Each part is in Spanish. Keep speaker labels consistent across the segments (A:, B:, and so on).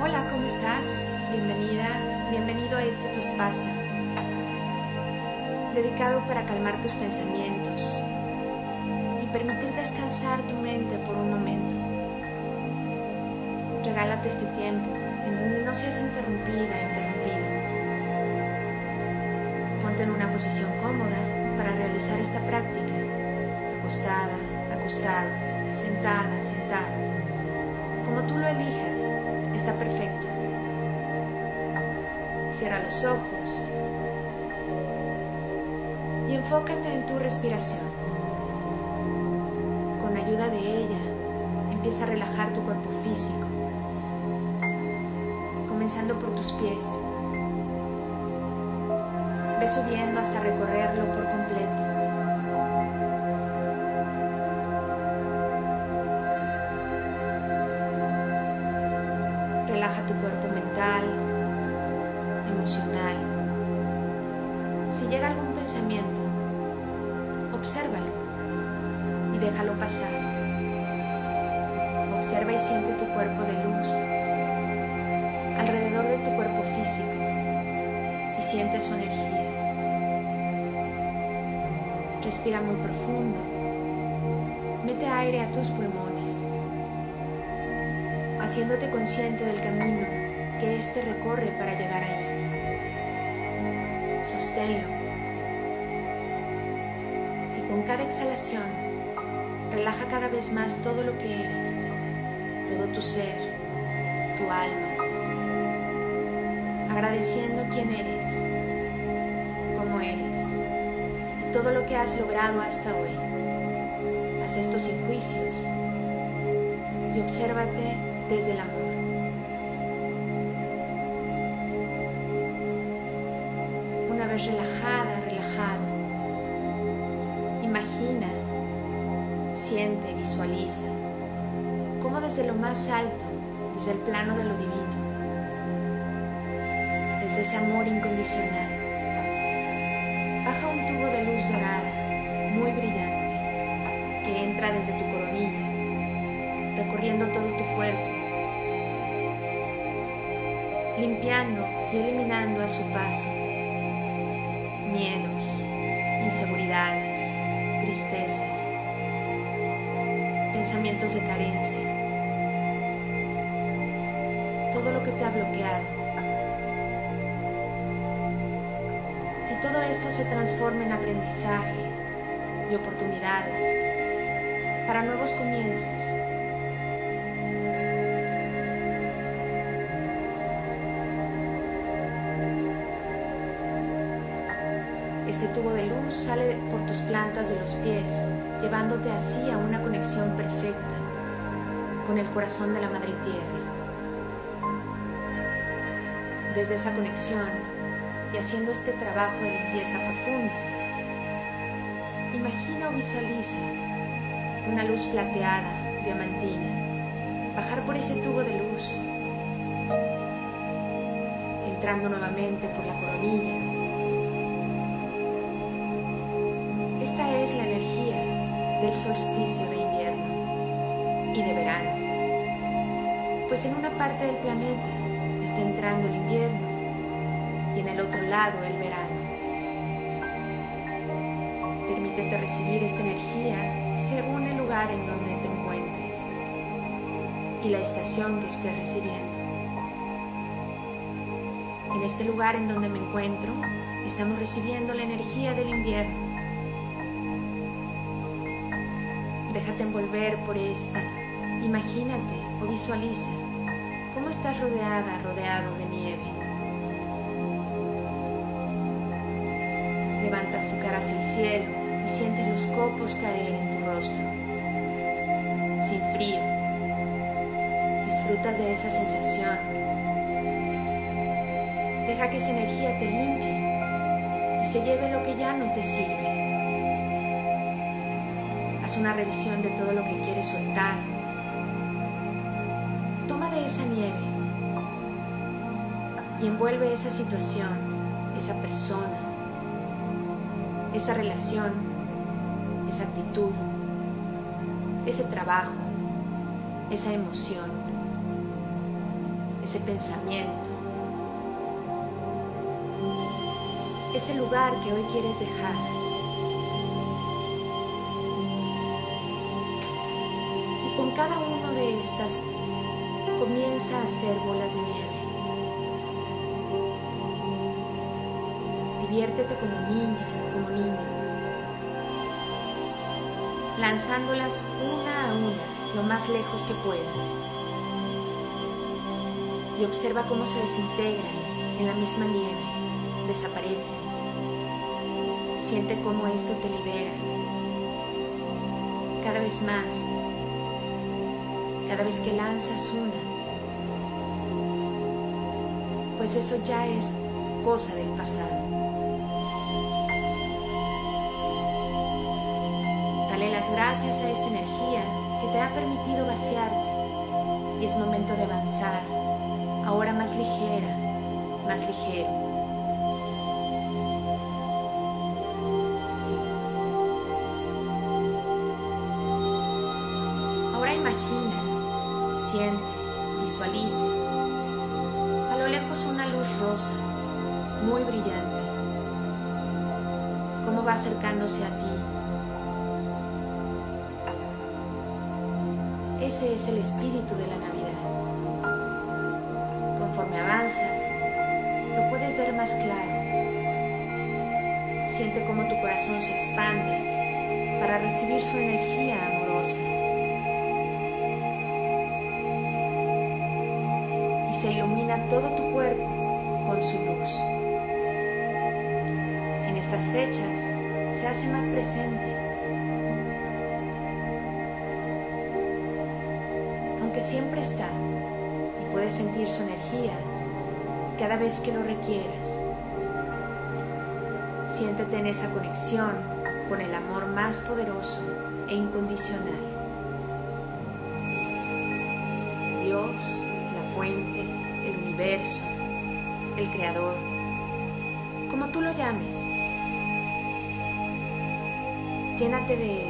A: Hola, ¿cómo estás? Bienvenida, bienvenido a este tu espacio, dedicado para calmar tus pensamientos y permitir descansar tu mente por un momento. Regálate este tiempo en donde no seas interrumpida, interrumpido. Ponte en una posición cómoda para realizar esta práctica, acostada, acostado, sentada, sentada. Como tú lo elijas, está perfecto. Cierra los ojos y enfócate en tu respiración. Con ayuda de ella, empieza a relajar tu cuerpo físico, comenzando por tus pies. Ve subiendo hasta recorrerlo por completo. Relaja tu cuerpo mental, emocional. Si llega algún pensamiento, obsérvalo y déjalo pasar. Observa y siente tu cuerpo de luz alrededor de tu cuerpo físico y siente su energía. Respira muy profundo. Mete aire a tus pulmones, haciéndote consciente del camino que éste recorre para llegar ahí. Sosténlo. Y con cada exhalación, relaja cada vez más todo lo que eres, todo tu ser, tu alma, agradeciendo quién eres, cómo eres y todo lo que has logrado hasta hoy. Haz esto sin y obsérvate desde el amor. Una vez relajada, relajado, imagina, siente, visualiza cómo desde lo más alto, desde el plano de lo divino, desde ese amor incondicional, baja un tubo de luz dorada, muy brillante, que entra desde tu coronilla, recorriendo todo tu cuerpo, limpiando y eliminando a su paso miedos, inseguridades, tristezas, pensamientos de carencia, todo lo que te ha bloqueado. Y todo esto se transforma en aprendizaje y oportunidades para nuevos comienzos. Tubo de luz sale por tus plantas de los pies, llevándote así a una conexión perfecta con el corazón de la Madre Tierra. Desde esa conexión y haciendo este trabajo de limpieza profunda, imagina o visualiza una luz plateada, diamantina, bajar por ese tubo de luz, entrando nuevamente por la coronilla del solsticio de invierno y de verano, pues en una parte del planeta está entrando el invierno y en el otro lado el verano. Permítete recibir esta energía según el lugar en donde te encuentres y la estación que estés recibiendo. En este lugar en donde me encuentro, estamos recibiendo la energía del invierno Déjate envolver por esta. Imagínate o visualiza cómo estás rodeada, rodeado de nieve. Levantas tu cara hacia el cielo y sientes los copos caer en tu rostro. Sin frío. Disfrutas de esa sensación. Deja que esa energía te limpie y se lleve lo que ya no te sirve. Haz una revisión de todo lo que quieres soltar. Toma de esa nieve y envuelve esa situación, esa persona, esa relación, esa actitud, ese trabajo, esa emoción. ese pensamiento, ese lugar que hoy quieres dejar. Cada uno de estas comienza a hacer bolas de nieve. Diviértete como niña, como niño, lanzándolas una a una lo más lejos que puedas. Y observa cómo se desintegran en la misma nieve, desaparecen. Siente cómo esto te libera. Cada vez más, cada vez que lanzas una, pues eso ya es cosa del pasado. Dale las gracias a esta energía que te ha permitido vaciarte y es momento de avanzar, ahora más ligera, más ligero. Muy brillante, cómo va acercándose a ti. Ese es el espíritu de la Navidad. Conforme avanza, lo puedes ver más claro. Siente cómo tu corazón se expande para recibir su energía amorosa. Y se ilumina todo tu cuerpo con su luz. En estas fechas se hace más presente aunque siempre está y puedes sentir su energía cada vez que lo requieras. Siéntete en esa conexión con el amor más poderoso e incondicional. Dios, la fuente, el universo, el creador, como tú lo llames. Llénate de él,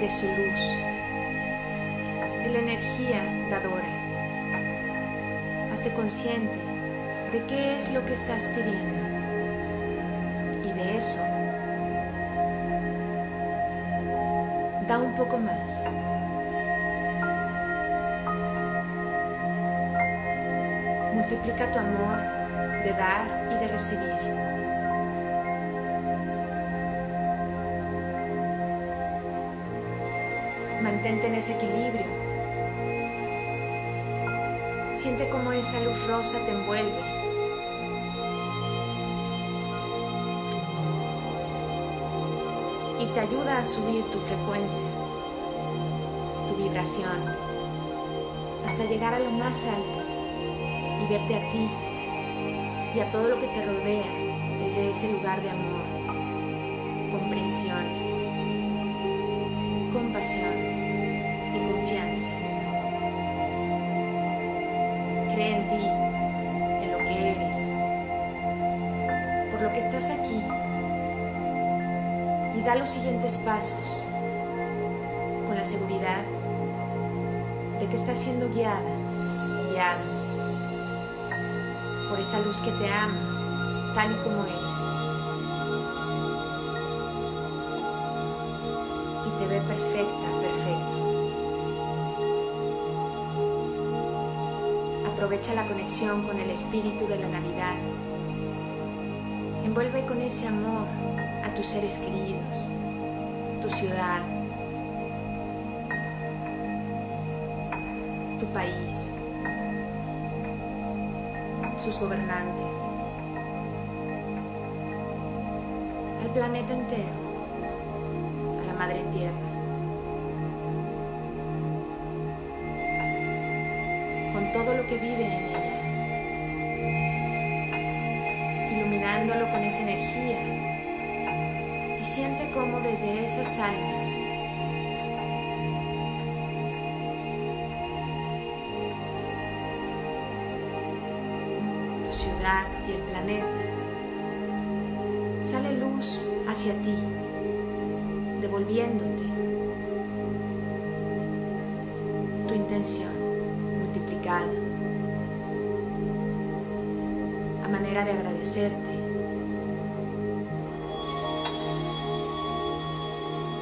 A: de su luz, de la energía dadora. Hazte consciente de qué es lo que estás pidiendo. Y de eso, da un poco más. Multiplica tu amor de dar y de recibir. Mantente en ese equilibrio. Siente cómo esa luz rosa te envuelve. Y te ayuda a subir tu frecuencia, tu vibración, hasta llegar a lo más alto y verte a ti y a todo lo que te rodea desde ese lugar de amor, comprensión, compasión y confianza. Cree en ti, en lo que eres, por lo que estás aquí y da los siguientes pasos con la seguridad de que estás siendo guiada, guiada por esa luz que te ama tal y como eres y te ve perfecta, perfecto. Aprovecha la conexión con el espíritu de la Navidad. Envuelve con ese amor a tus seres queridos, tu ciudad, tu país, sus gobernantes, al planeta entero, a la Madre Tierra. con todo lo que vive en ella, iluminándolo con esa energía. Y siente cómo desde esas almas hacia ti, devolviéndote tu intención multiplicada. manera de agradecerte.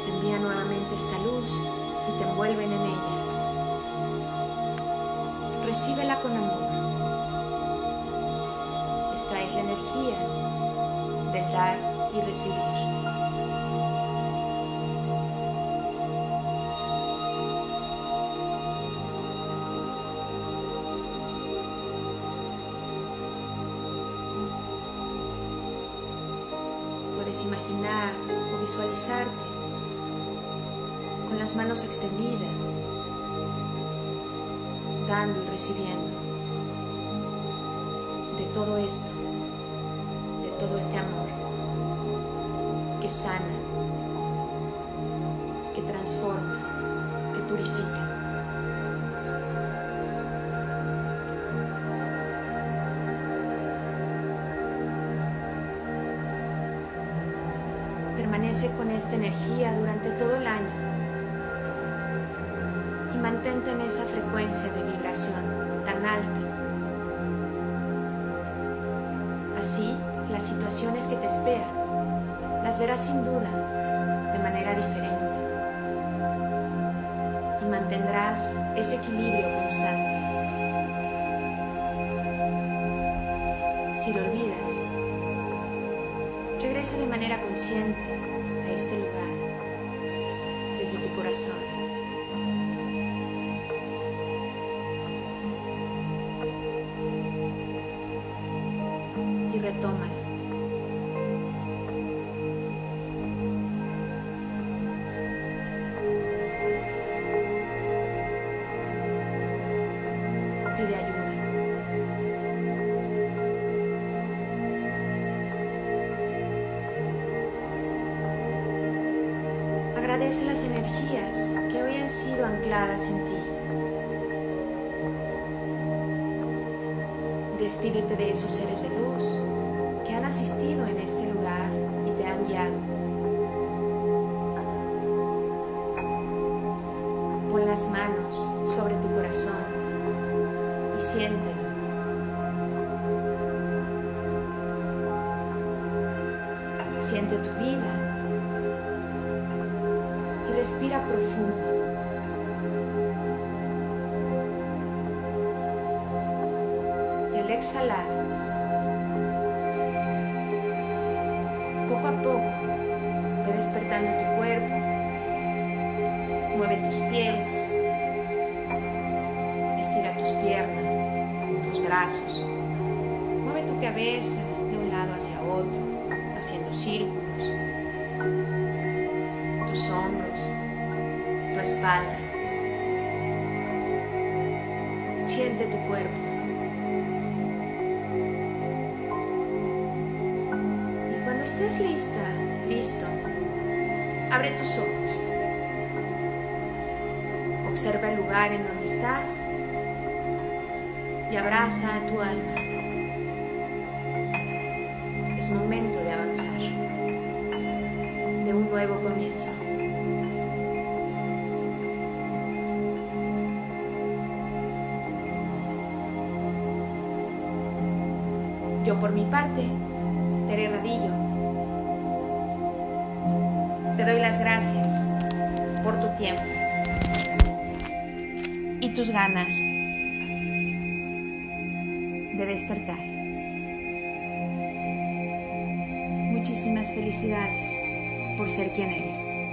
A: Te envía nuevamente esta luz y te envuelven en ella. Recíbela con amor. Esta es la energía del dar y recibir. Visualizarte con las manos extendidas, dando y recibiendo de todo esto, de todo este amor que sana, que transforma, que purifica. Con esta energía durante todo el año y mantente en esa frecuencia de vibración tan alta. Así, las situaciones que te esperan las verás sin duda de manera diferente y mantendrás ese equilibrio constante. Si lo olvidas, regresa de manera consciente este lugar desde tu corazón. Y retoma. En ti. Despídete de esos seres de luz que han asistido en este lugar y te han guiado. Pon las manos sobre tu corazón y siéntelo. Siente tu vida respira profundo. Al exhalar, poco a poco, ve despertando tu cuerpo, mueve tus pies, estira tus piernas, tus brazos, mueve tu cabeza de un lado hacia otro, haciendo círculos. Tus hombros, tu espalda. Siente tu cuerpo. Estés lista, listo, abre tus ojos. Observa el lugar en donde estás y abraza a tu alma. Es momento de avanzar, de un nuevo comienzo. Yo por mi parte, Tere Radillo, gracias por tu tiempo y tus ganas de despertar. Muchísimas felicidades por ser quien eres.